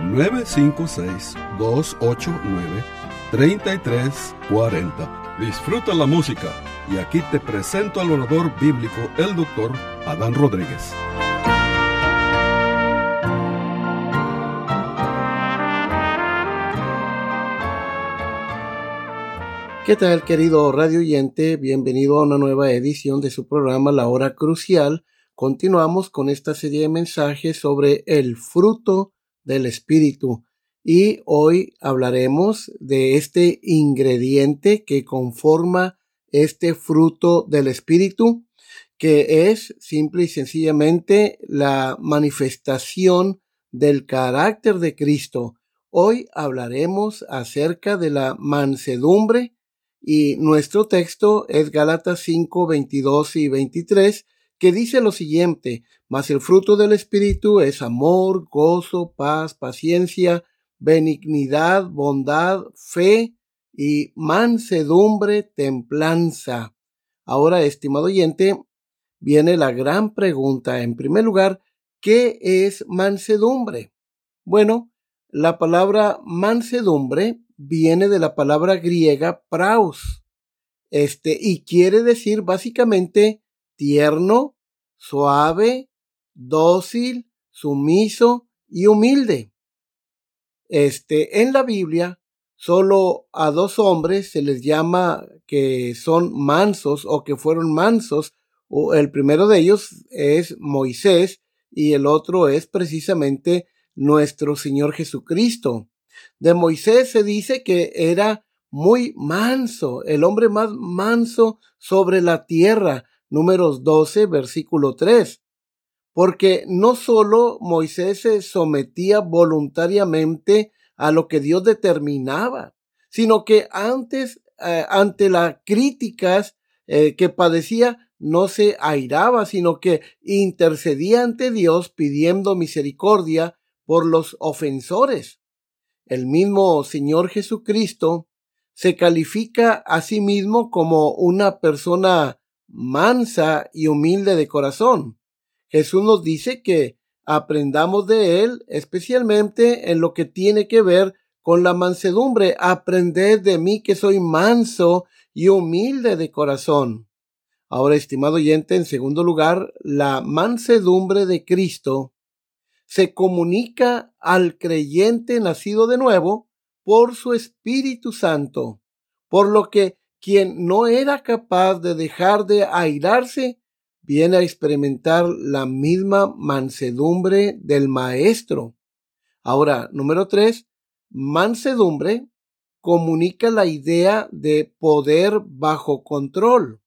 956-289-3340. Disfruta la música y aquí te presento al orador bíblico, el doctor Adán Rodríguez. ¿Qué tal, querido radio oyente? Bienvenido a una nueva edición de su programa La Hora Crucial. Continuamos con esta serie de mensajes sobre el fruto del Espíritu y hoy hablaremos de este ingrediente que conforma este fruto del Espíritu, que es simple y sencillamente la manifestación del carácter de Cristo. Hoy hablaremos acerca de la mansedumbre y nuestro texto es Gálatas 5, 22 y 23, que dice lo siguiente, mas el fruto del Espíritu es amor, gozo, paz, paciencia, benignidad, bondad, fe y mansedumbre, templanza. Ahora, estimado oyente, viene la gran pregunta. En primer lugar, ¿qué es mansedumbre? Bueno, la palabra mansedumbre viene de la palabra griega praus, este, y quiere decir básicamente tierno, suave, dócil, sumiso y humilde. Este, en la Biblia, solo a dos hombres se les llama que son mansos o que fueron mansos. El primero de ellos es Moisés y el otro es precisamente nuestro Señor Jesucristo. De Moisés se dice que era muy manso, el hombre más manso sobre la tierra. Números 12, versículo 3. Porque no solo Moisés se sometía voluntariamente a lo que Dios determinaba, sino que antes, eh, ante las críticas eh, que padecía, no se airaba, sino que intercedía ante Dios pidiendo misericordia por los ofensores. El mismo Señor Jesucristo se califica a sí mismo como una persona mansa y humilde de corazón. Jesús nos dice que aprendamos de él, especialmente en lo que tiene que ver con la mansedumbre. Aprended de mí que soy manso y humilde de corazón. Ahora, estimado oyente, en segundo lugar, la mansedumbre de Cristo se comunica al creyente nacido de nuevo por su Espíritu Santo, por lo que quien no era capaz de dejar de airarse, viene a experimentar la misma mansedumbre del Maestro. Ahora, número tres, mansedumbre comunica la idea de poder bajo control.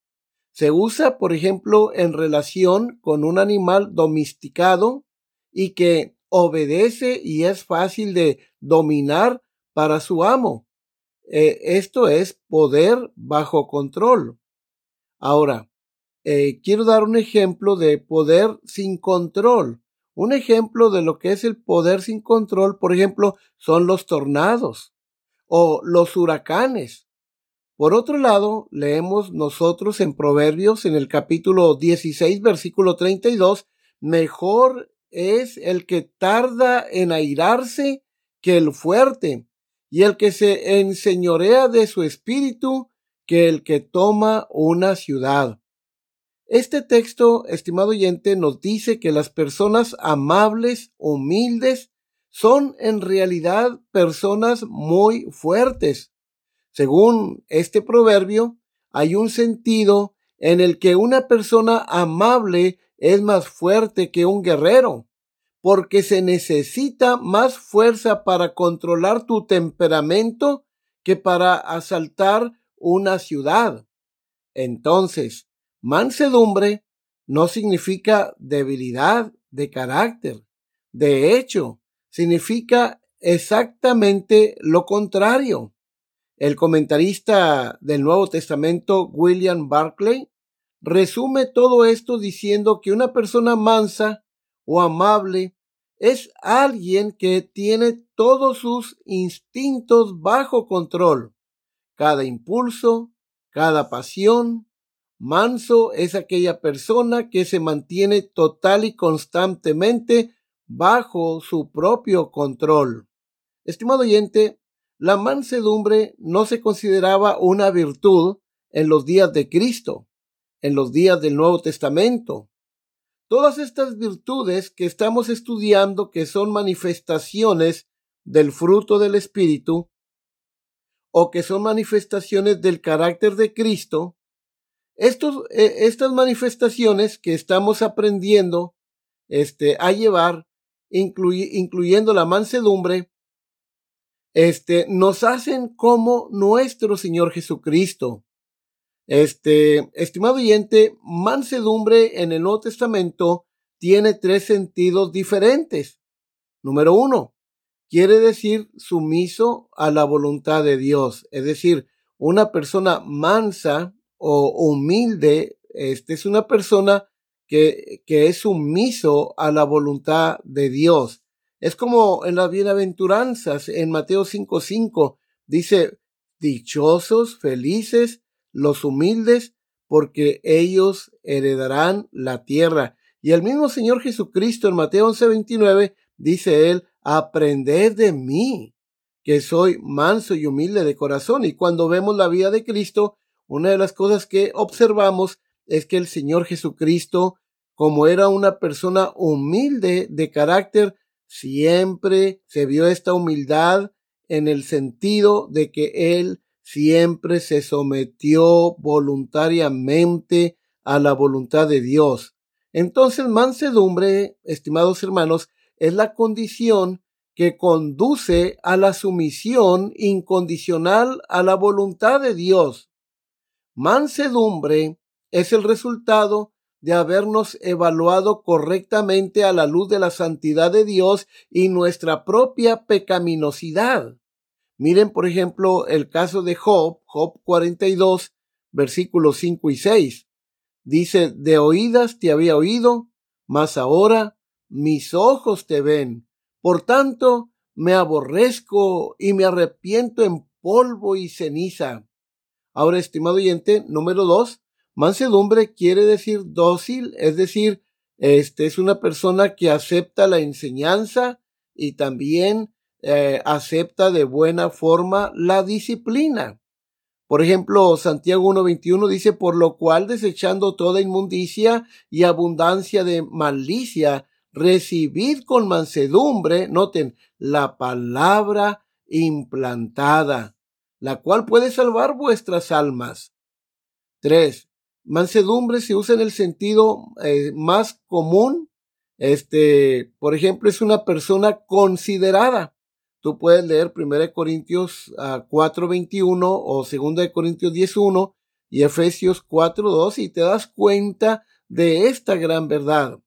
Se usa, por ejemplo, en relación con un animal domesticado y que obedece y es fácil de dominar para su amo. Eh, esto es poder bajo control. Ahora, eh, quiero dar un ejemplo de poder sin control. Un ejemplo de lo que es el poder sin control, por ejemplo, son los tornados o los huracanes. Por otro lado, leemos nosotros en Proverbios en el capítulo 16, versículo 32, mejor es el que tarda en airarse que el fuerte, y el que se enseñorea de su espíritu que el que toma una ciudad. Este texto, estimado oyente, nos dice que las personas amables, humildes, son en realidad personas muy fuertes. Según este proverbio, hay un sentido en el que una persona amable es más fuerte que un guerrero, porque se necesita más fuerza para controlar tu temperamento que para asaltar una ciudad. Entonces, mansedumbre no significa debilidad de carácter. De hecho, significa exactamente lo contrario. El comentarista del Nuevo Testamento, William Barclay, resume todo esto diciendo que una persona mansa o amable es alguien que tiene todos sus instintos bajo control. Cada impulso, cada pasión. Manso es aquella persona que se mantiene total y constantemente bajo su propio control. Estimado oyente, la mansedumbre no se consideraba una virtud en los días de Cristo, en los días del Nuevo Testamento. Todas estas virtudes que estamos estudiando, que son manifestaciones del fruto del Espíritu, o que son manifestaciones del carácter de Cristo, estos, eh, estas manifestaciones que estamos aprendiendo este, a llevar, incluyendo la mansedumbre, este, nos hacen como nuestro Señor Jesucristo. Este, estimado oyente, mansedumbre en el Nuevo Testamento tiene tres sentidos diferentes. Número uno, quiere decir sumiso a la voluntad de Dios, es decir, una persona mansa o humilde, este es una persona que, que es sumiso a la voluntad de Dios. Es como en las bienaventuranzas en Mateo 5:5 dice, dichosos, felices los humildes, porque ellos heredarán la tierra. Y el mismo Señor Jesucristo en Mateo 11:29 dice él, aprended de mí, que soy manso y humilde de corazón. Y cuando vemos la vida de Cristo, una de las cosas que observamos es que el Señor Jesucristo, como era una persona humilde de carácter, siempre se vio esta humildad en el sentido de que Él siempre se sometió voluntariamente a la voluntad de Dios. Entonces, mansedumbre, estimados hermanos, es la condición que conduce a la sumisión incondicional a la voluntad de Dios. Mansedumbre es el resultado de habernos evaluado correctamente a la luz de la santidad de Dios y nuestra propia pecaminosidad. Miren, por ejemplo, el caso de Job, Job 42, versículos 5 y 6. Dice, de oídas te había oído, mas ahora mis ojos te ven. Por tanto, me aborrezco y me arrepiento en polvo y ceniza. Ahora, estimado oyente, número dos, mansedumbre quiere decir dócil, es decir, este es una persona que acepta la enseñanza y también eh, acepta de buena forma la disciplina. Por ejemplo, Santiago 1.21 dice, por lo cual desechando toda inmundicia y abundancia de malicia, recibid con mansedumbre, noten, la palabra implantada, la cual puede salvar vuestras almas. 3. Mansedumbre se usa en el sentido eh, más común. Este, por ejemplo, es una persona considerada. Tú puedes leer 1 Corintios 4.21 ah, o 2 Corintios 10.1 y Efesios 4.2 y te das cuenta de esta gran verdad.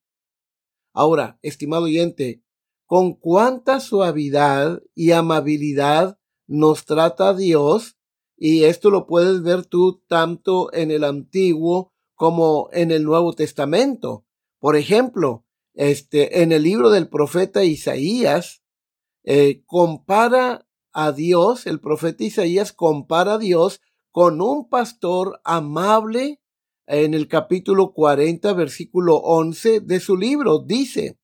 Ahora, estimado oyente, con cuánta suavidad y amabilidad nos trata Dios, y esto lo puedes ver tú tanto en el Antiguo como en el Nuevo Testamento. Por ejemplo, este, en el libro del profeta Isaías, eh, compara a Dios, el profeta Isaías compara a Dios con un pastor amable en el capítulo 40, versículo 11 de su libro. Dice,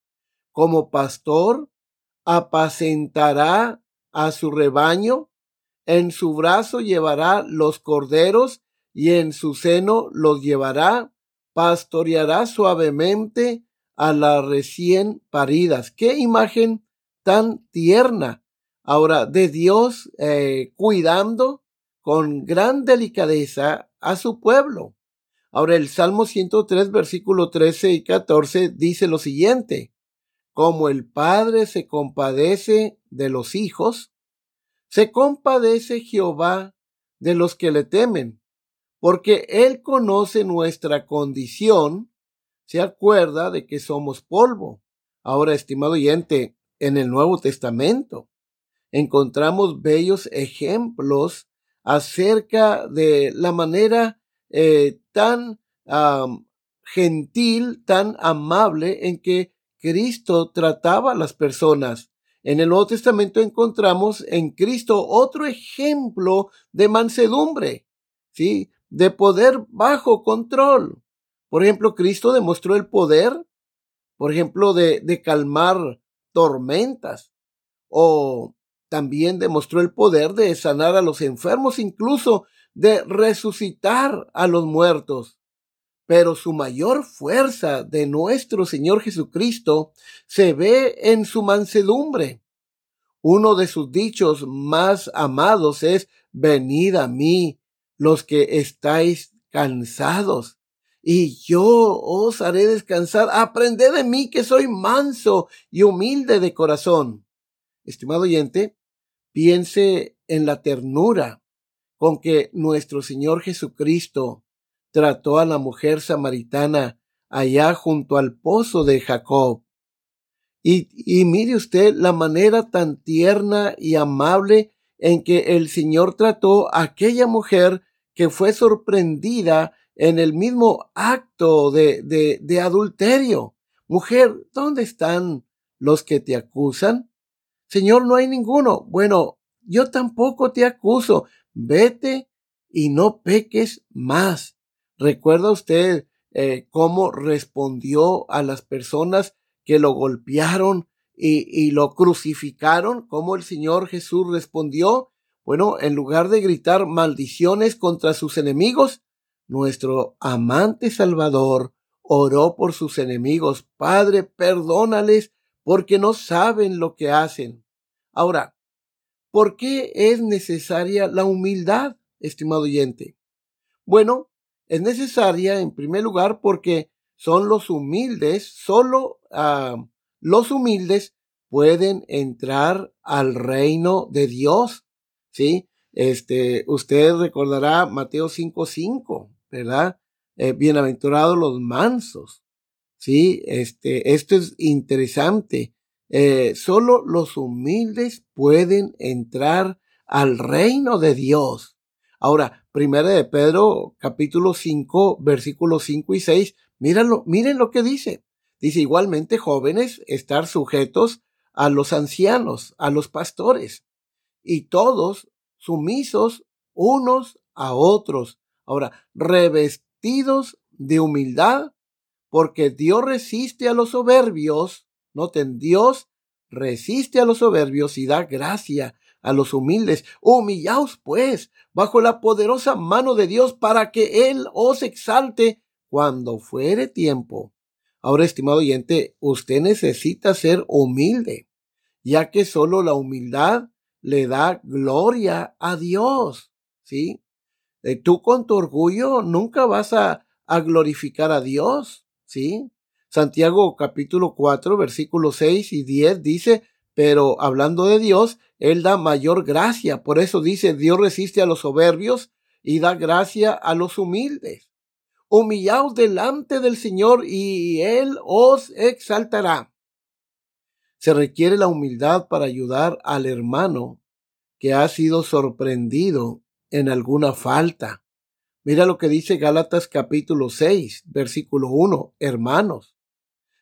como pastor, apacentará a su rebaño, en su brazo llevará los corderos y en su seno los llevará, pastoreará suavemente a las recién paridas. Qué imagen tan tierna. Ahora, de Dios eh, cuidando con gran delicadeza a su pueblo. Ahora el Salmo 103, versículo 13 y 14 dice lo siguiente, como el Padre se compadece de los hijos, se compadece Jehová de los que le temen, porque Él conoce nuestra condición, se acuerda de que somos polvo. Ahora, estimado oyente, en el Nuevo Testamento, encontramos bellos ejemplos acerca de la manera eh, tan gentil, tan amable en que Cristo trataba a las personas. En el Nuevo Testamento encontramos en Cristo otro ejemplo de mansedumbre, ¿sí? De poder bajo control. Por ejemplo, Cristo demostró el poder, por ejemplo, de, de calmar tormentas o también demostró el poder de sanar a los enfermos, incluso de resucitar a los muertos. Pero su mayor fuerza de nuestro Señor Jesucristo se ve en su mansedumbre. Uno de sus dichos más amados es, venid a mí los que estáis cansados, y yo os haré descansar. Aprended de mí que soy manso y humilde de corazón. Estimado oyente, piense en la ternura con que nuestro Señor Jesucristo trató a la mujer samaritana allá junto al pozo de Jacob. Y, y, mire usted la manera tan tierna y amable en que el Señor trató a aquella mujer que fue sorprendida en el mismo acto de, de, de adulterio. Mujer, ¿dónde están los que te acusan? Señor, no hay ninguno. Bueno, yo tampoco te acuso. Vete y no peques más. ¿Recuerda usted eh, cómo respondió a las personas que lo golpearon y, y lo crucificaron? ¿Cómo el Señor Jesús respondió? Bueno, en lugar de gritar maldiciones contra sus enemigos, nuestro amante Salvador oró por sus enemigos. Padre, perdónales porque no saben lo que hacen. Ahora, ¿por qué es necesaria la humildad, estimado oyente? Bueno, es necesaria en primer lugar porque son los humildes, solo ah, los humildes pueden entrar al reino de Dios. ¿Sí? Este, usted recordará Mateo 5:5, ¿verdad? Eh, bienaventurados los mansos. Sí, este, esto es interesante. Eh, solo los humildes pueden entrar al reino de Dios. Ahora, primera de Pedro, capítulo 5, versículos 5 y 6, mírenlo, miren lo que dice. Dice igualmente jóvenes estar sujetos a los ancianos, a los pastores, y todos sumisos unos a otros. Ahora, revestidos de humildad, porque Dios resiste a los soberbios. Noten, Dios resiste a los soberbios y da gracia a los humildes. Humillaos, pues, bajo la poderosa mano de Dios para que Él os exalte cuando fuere tiempo. Ahora, estimado oyente, usted necesita ser humilde, ya que solo la humildad le da gloria a Dios. ¿Sí? Eh, tú con tu orgullo nunca vas a, a glorificar a Dios. ¿Sí? Santiago capítulo 4, versículos 6 y 10 dice, pero hablando de Dios, Él da mayor gracia. Por eso dice, Dios resiste a los soberbios y da gracia a los humildes. Humillaos delante del Señor y Él os exaltará. Se requiere la humildad para ayudar al hermano que ha sido sorprendido en alguna falta. Mira lo que dice Gálatas capítulo 6, versículo 1. Hermanos,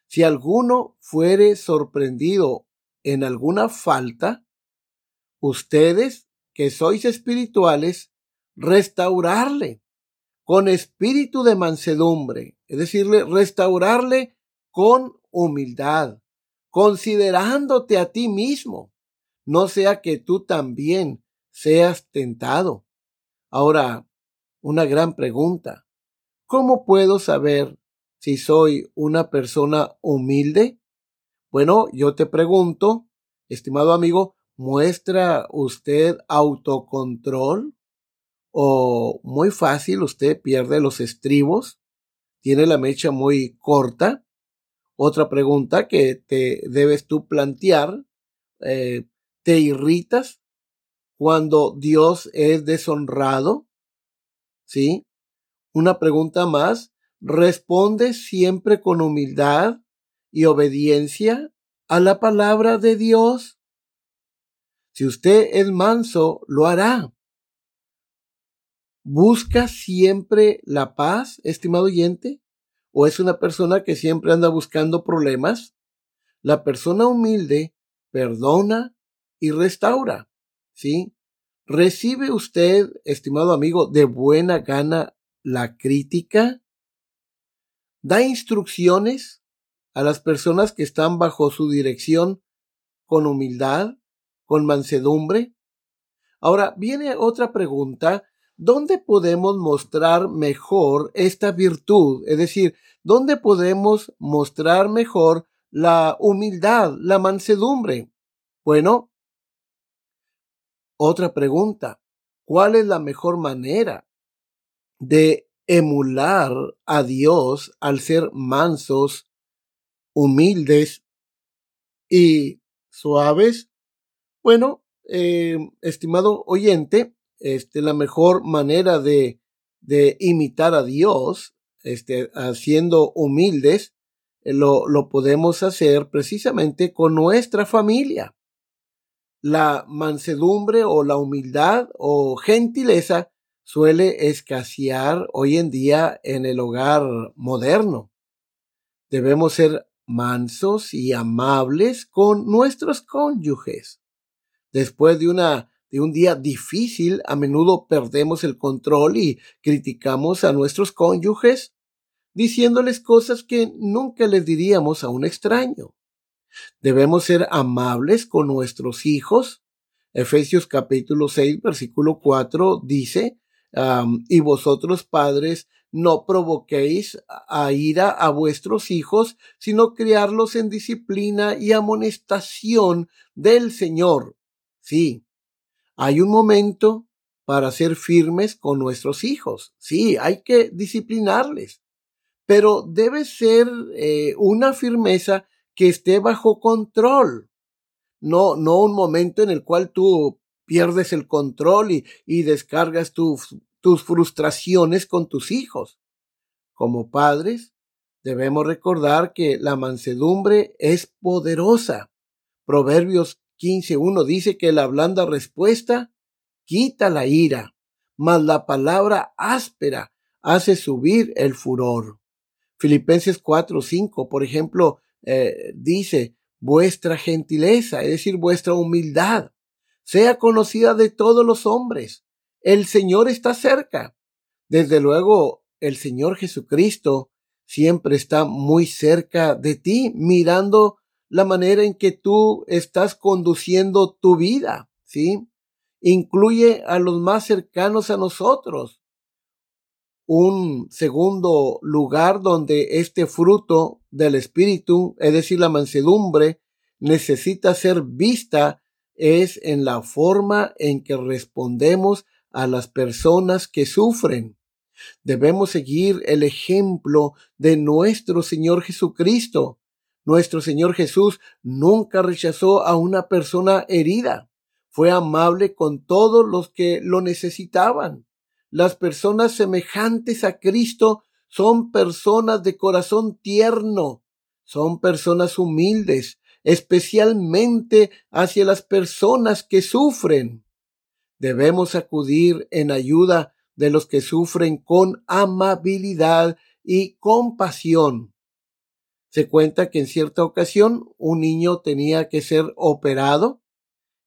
si alguno fuere sorprendido en alguna falta, ustedes que sois espirituales, restaurarle con espíritu de mansedumbre, es decirle, restaurarle con humildad, considerándote a ti mismo, no sea que tú también seas tentado. Ahora, una gran pregunta. ¿Cómo puedo saber si soy una persona humilde? Bueno, yo te pregunto, estimado amigo, ¿muestra usted autocontrol? ¿O muy fácil usted pierde los estribos? ¿Tiene la mecha muy corta? Otra pregunta que te debes tú plantear, eh, ¿te irritas cuando Dios es deshonrado? ¿Sí? Una pregunta más, ¿responde siempre con humildad y obediencia a la palabra de Dios? Si usted es manso, lo hará. ¿Busca siempre la paz, estimado oyente? ¿O es una persona que siempre anda buscando problemas? La persona humilde perdona y restaura. ¿Sí? ¿Recibe usted, estimado amigo, de buena gana la crítica? ¿Da instrucciones a las personas que están bajo su dirección con humildad, con mansedumbre? Ahora viene otra pregunta. ¿Dónde podemos mostrar mejor esta virtud? Es decir, ¿dónde podemos mostrar mejor la humildad, la mansedumbre? Bueno, otra pregunta. ¿Cuál es la mejor manera de emular a Dios al ser mansos, humildes y suaves? Bueno, eh, estimado oyente, este, la mejor manera de, imitar a Dios, este, haciendo humildes, eh, lo podemos hacer precisamente con nuestra familia. La mansedumbre o la humildad o gentileza suele escasear hoy en día en el hogar moderno. Debemos ser mansos y amables con nuestros cónyuges. Después de una de un día difícil, a menudo perdemos el control y criticamos a nuestros cónyuges, diciéndoles cosas que nunca les diríamos a un extraño. Debemos ser amables con nuestros hijos. Efesios capítulo 6, versículo 4 dice, y vosotros padres no provoquéis a ira a vuestros hijos, sino criarlos en disciplina y amonestación del Señor. Sí, hay un momento para ser firmes con nuestros hijos. Sí, hay que disciplinarles, pero debe ser eh, una firmeza que esté bajo control. No, no un momento en el cual tú pierdes el control y, y descargas tus frustraciones con tus hijos. Como padres, debemos recordar que la mansedumbre es poderosa. Proverbios 15.1 dice que la blanda respuesta quita la ira, mas la palabra áspera hace subir el furor. Filipenses 4.5, por ejemplo, eh, dice, vuestra gentileza, es decir, vuestra humildad, sea conocida de todos los hombres. El Señor está cerca. Desde luego, el Señor Jesucristo siempre está muy cerca de ti, mirando la manera en que tú estás conduciendo tu vida, ¿sí? Incluye a los más cercanos a nosotros un segundo lugar donde este fruto del Espíritu, es decir, la mansedumbre, necesita ser vista es en la forma en que respondemos a las personas que sufren. Debemos seguir el ejemplo de nuestro Señor Jesucristo. Nuestro Señor Jesús nunca rechazó a una persona herida. Fue amable con todos los que lo necesitaban. Las personas semejantes a Cristo son personas de corazón tierno, son personas humildes, especialmente hacia las personas que sufren. Debemos acudir en ayuda de los que sufren con amabilidad y compasión. Se cuenta que en cierta ocasión un niño tenía que ser operado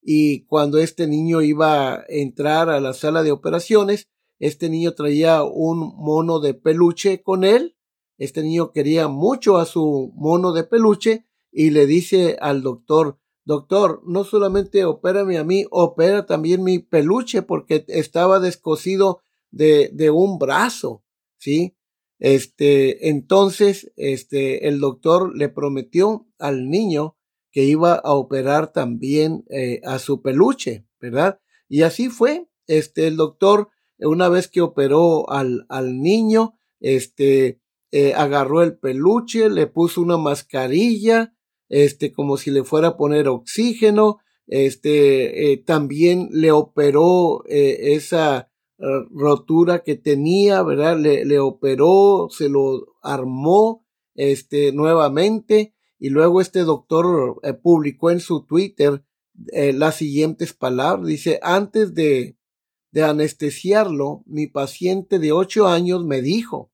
y cuando este niño iba a entrar a la sala de operaciones, este niño traía un mono de peluche con él. Este niño quería mucho a su mono de peluche y le dice al doctor, doctor, no solamente opérame a mí, opera también mi peluche porque estaba descosido de, de un brazo, ¿sí? Este, entonces, este, el doctor le prometió al niño que iba a operar también eh, a su peluche, ¿verdad? Y así fue. Este, el doctor una vez que operó al, al niño, este, eh, agarró el peluche, le puso una mascarilla, este, como si le fuera a poner oxígeno, este, eh, también le operó eh, esa rotura que tenía, ¿verdad? Le, le, operó, se lo armó, este, nuevamente, y luego este doctor publicó en su Twitter las siguientes palabras. Dice, antes de, de anestesiarlo, mi paciente de ocho años me dijo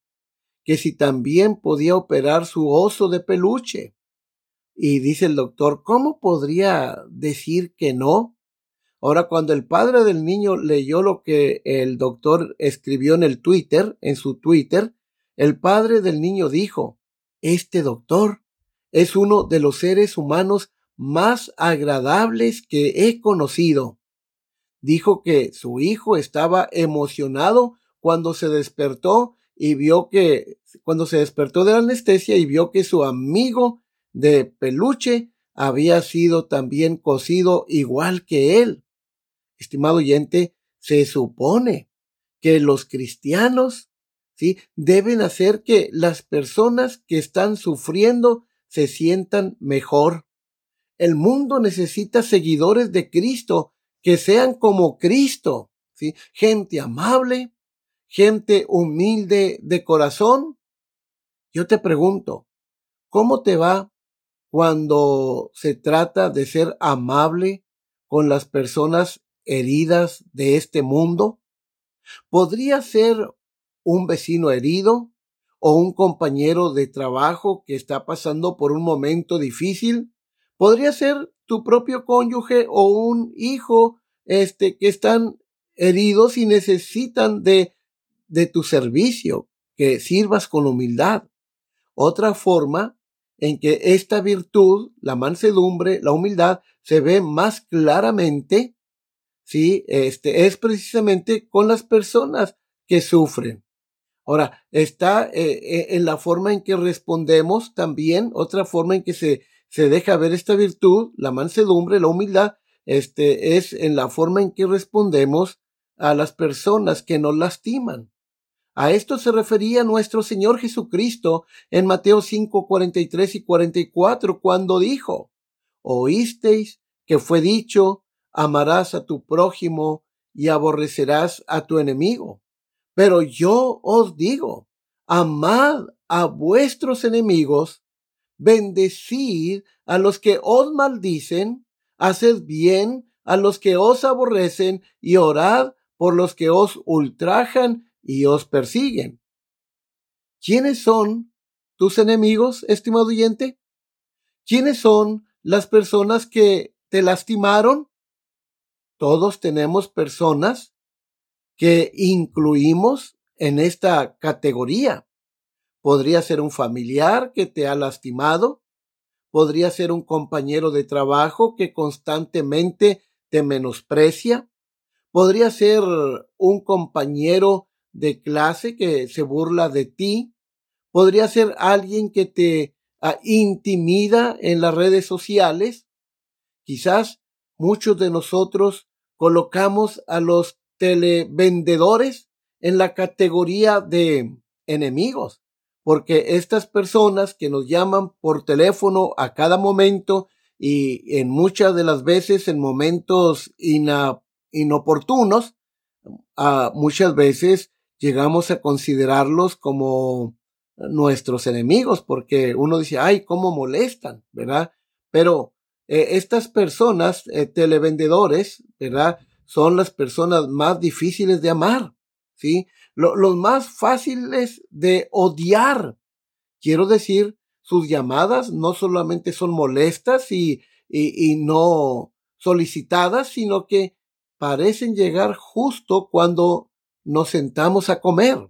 que si también podía operar su oso de peluche. Y dice el doctor, ¿cómo podría decir que no? Ahora, cuando el padre del niño leyó lo que el doctor escribió en el Twitter, en su Twitter, el padre del niño dijo, este doctor es uno de los seres humanos más agradables que he conocido. Dijo que su hijo estaba emocionado cuando se despertó y vio que, cuando se despertó de la anestesia y vio que su amigo de peluche había sido también cocido igual que él estimado oyente, se supone que los cristianos, ¿sí? Deben hacer que las personas que están sufriendo se sientan mejor. El mundo necesita seguidores de Cristo que sean como Cristo, ¿sí? Gente amable, gente humilde de corazón. Yo te pregunto, ¿cómo te va cuando se trata de ser amable con las personas heridas de este mundo? ¿Podría ser un vecino herido o un compañero de trabajo que está pasando por un momento difícil? ¿Podría ser tu propio cónyuge o un hijo este que están heridos y necesitan de de tu servicio, que sirvas con humildad. Otra forma en que esta virtud, la mansedumbre, la humildad, se ve más claramente ¿sí? Este, es precisamente con las personas que sufren. Ahora, está eh, eh, en la forma en que respondemos también, otra forma en que se, se deja ver esta virtud, la mansedumbre, la humildad, este, es en la forma en que respondemos a las personas que nos lastiman. A esto se refería nuestro Señor Jesucristo en Mateo 5, 43 y 44, cuando dijo, oísteis que fue dicho, amarás a tu prójimo y aborrecerás a tu enemigo. Pero yo os digo, amad a vuestros enemigos, bendecid a los que os maldicen, haced bien a los que os aborrecen y orad por los que os ultrajan y os persiguen. ¿Quiénes son tus enemigos, estimado oyente? ¿Quiénes son las personas que te lastimaron? todos tenemos personas que incluimos en esta categoría. Podría ser un familiar que te ha lastimado, podría ser un compañero de trabajo que constantemente te menosprecia, podría ser un compañero de clase que se burla de ti, podría ser alguien que te ah, intimida en las redes sociales, quizás muchos de nosotros colocamos a los televendedores en la categoría de enemigos, porque estas personas que nos llaman por teléfono a cada momento y en muchas de las veces en momentos inoportunos, a muchas veces llegamos a considerarlos como nuestros enemigos, porque uno dice, ay, cómo molestan, ¿verdad? Pero eh, estas personas, eh, televendedores, ¿verdad? Son las personas más difíciles de amar, ¿sí? Los más fáciles de odiar. Quiero decir, sus llamadas no solamente son molestas y, y, y no solicitadas, sino que parecen llegar justo cuando nos sentamos a comer.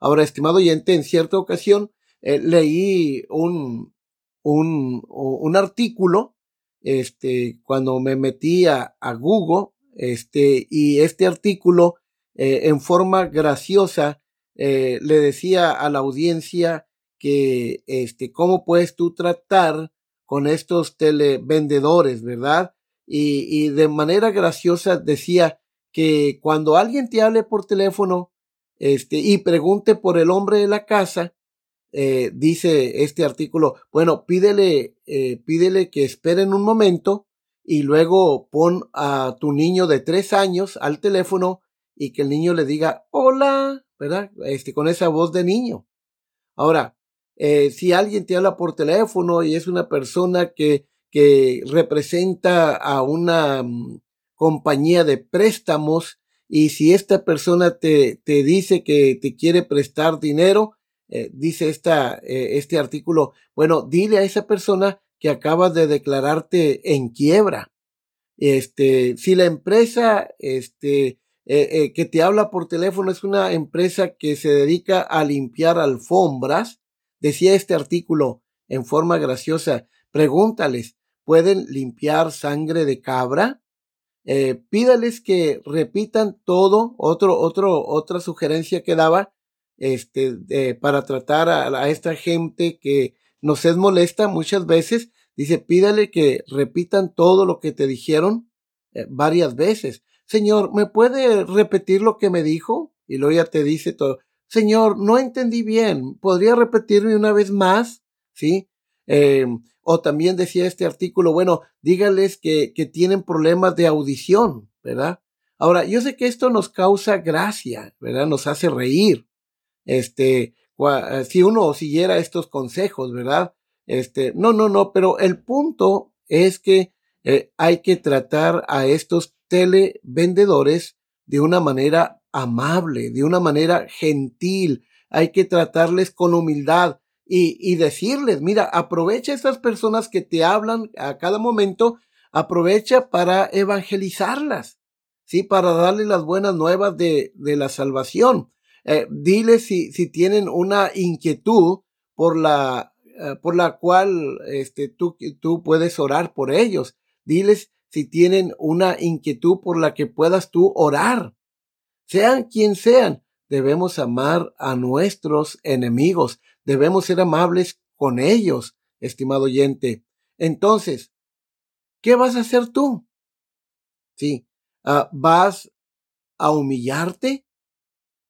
Ahora, estimado oyente, en cierta ocasión eh, leí un, un, un artículo este, cuando me metí a, Google, este, y este artículo, eh, en forma graciosa, eh, le decía a la audiencia que, este, cómo puedes tú tratar con estos televendedores, ¿verdad? Y, y de manera graciosa decía que cuando alguien te hable por teléfono, este, y pregunte por el hombre de la casa, eh, dice este artículo, bueno, pídele, pídele que esperen un momento y luego pon a tu niño de tres años al teléfono y que el niño le diga hola, ¿verdad? Este, con esa voz de niño. Ahora, eh, si alguien te habla por teléfono y es una persona que, que representa a una mm, compañía de préstamos y si esta persona te, te dice que te quiere prestar dinero, eh, dice esta, eh, este artículo, bueno, dile a esa persona que acabas de declararte en quiebra. Este, si la empresa, este, eh, que te habla por teléfono es una empresa que se dedica a limpiar alfombras, decía este artículo en forma graciosa, pregúntales, ¿pueden limpiar sangre de cabra? pídales que repitan todo, otro, otro, otra sugerencia que daba, este, para tratar a, esta gente que nos es molesta muchas veces. Dice, pídale que repitan todo lo que te dijeron eh, varias veces. Señor, ¿me puede repetir lo que me dijo? Y luego ya te dice todo. Señor, no entendí bien. ¿Podría repetirme una vez más? ¿Sí? Em, o también decía este artículo, bueno, dígales que, que tienen problemas de audición, ¿verdad? Ahora, yo sé que esto nos causa gracia, ¿verdad? Nos hace reír este, eh, si uno siguiera estos consejos, ¿verdad? Este, no, no, no, pero el punto es que eh, hay que tratar a estos televendedores de una manera amable, de una manera gentil, hay que tratarles con humildad y, y decirles, mira, aprovecha estas personas que te hablan a cada momento, aprovecha para evangelizarlas, sí, para darles las buenas nuevas de, de la salvación. Eh, diles si, si tienen una inquietud por la, eh, por la cual este, tú, tú puedes orar por ellos. Diles si tienen una inquietud por la que puedas tú orar. Sean quien sean, debemos amar a nuestros enemigos. Debemos ser amables con ellos, estimado oyente. Entonces, ¿qué vas a hacer tú? Sí, ah, ¿vas a humillarte?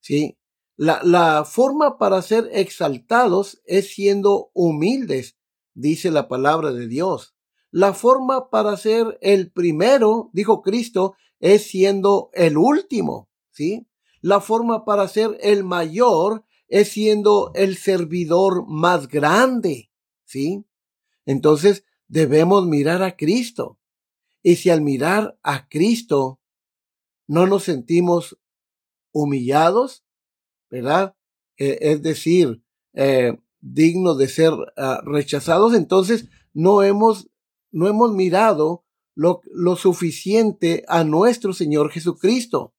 Sí, la, la forma para ser exaltados es siendo humildes, dice la palabra de Dios. La forma para ser el primero, dijo Cristo, es siendo el último, ¿sí? La forma para ser el mayor es siendo el servidor más grande, ¿sí? Entonces debemos mirar a Cristo. Y si al mirar a Cristo no nos sentimos humillados, ¿verdad? Eh, es decir, eh, dignos de ser ah, rechazados, entonces no hemos, no hemos mirado lo, suficiente a nuestro Señor Jesucristo.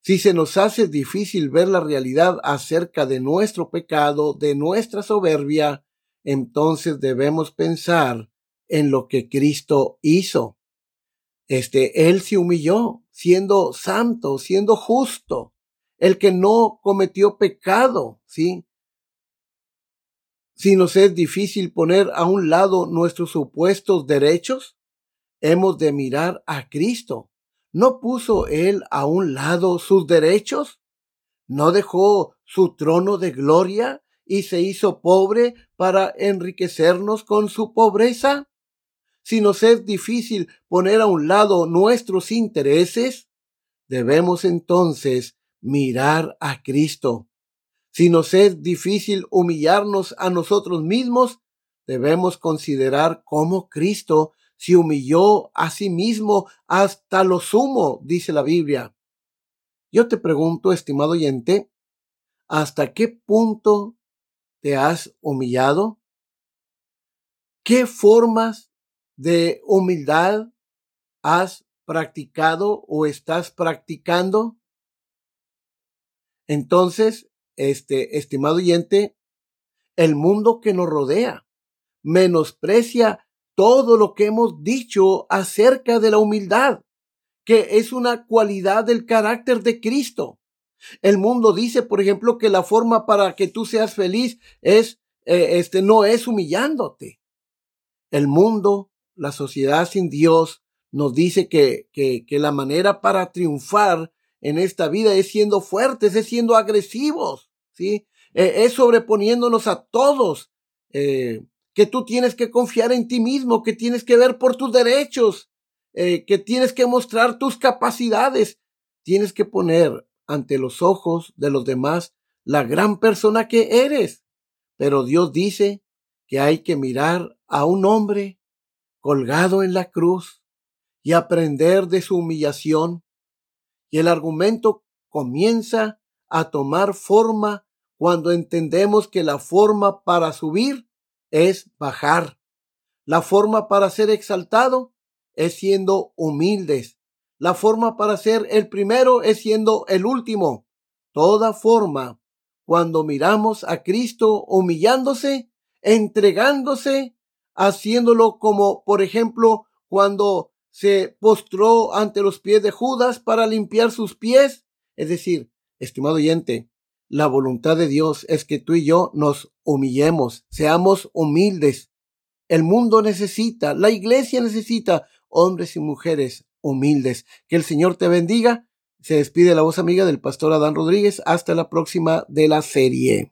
Si se nos hace difícil ver la realidad acerca de nuestro pecado, de nuestra soberbia, entonces debemos pensar en lo que Cristo hizo. Este, Él se humilló, siendo santo, siendo justo el que no cometió pecado, ¿sí? Si nos es difícil poner a un lado nuestros supuestos derechos, hemos de mirar a Cristo. ¿No puso Él a un lado sus derechos? ¿No dejó su trono de gloria y se hizo pobre para enriquecernos con su pobreza? Si nos es difícil poner a un lado nuestros intereses, debemos entonces mirar a Cristo. Si nos es difícil humillarnos a nosotros mismos, debemos considerar cómo Cristo se humilló a sí mismo hasta lo sumo, dice la Biblia. Yo te pregunto, estimado oyente, ¿hasta qué punto te has humillado? ¿Qué formas de humildad has practicado o estás practicando? Entonces, este, estimado oyente, el mundo que nos rodea menosprecia todo lo que hemos dicho acerca de la humildad, que es una cualidad del carácter de Cristo. El mundo dice, por ejemplo, que la forma para que tú seas feliz es, eh, este, no es humillándote. El mundo, la sociedad sin Dios, nos dice que, que, que la manera para triunfar en esta vida es siendo fuertes, es siendo agresivos, ¿sí? Eh, es sobreponiéndonos a todos, eh, que tú tienes que confiar en ti mismo, que tienes que ver por tus derechos, eh, que tienes que mostrar tus capacidades, tienes que poner ante los ojos de los demás la gran persona que eres. Pero Dios dice que hay que mirar a un hombre colgado en la cruz y aprender de su humillación. Y el argumento comienza a tomar forma cuando entendemos que la forma para subir es bajar. La forma para ser exaltado es siendo humildes. La forma para ser el primero es siendo el último. Toda forma, cuando miramos a Cristo humillándose, entregándose, haciéndolo como, por ejemplo, cuando se postró ante los pies de Judas para limpiar sus pies. Es decir, estimado oyente, la voluntad de Dios es que tú y yo nos humillemos, seamos humildes. El mundo necesita, la iglesia necesita hombres y mujeres humildes. Que el Señor te bendiga. Se despide la voz amiga del pastor Adán Rodríguez. Hasta la próxima de la serie.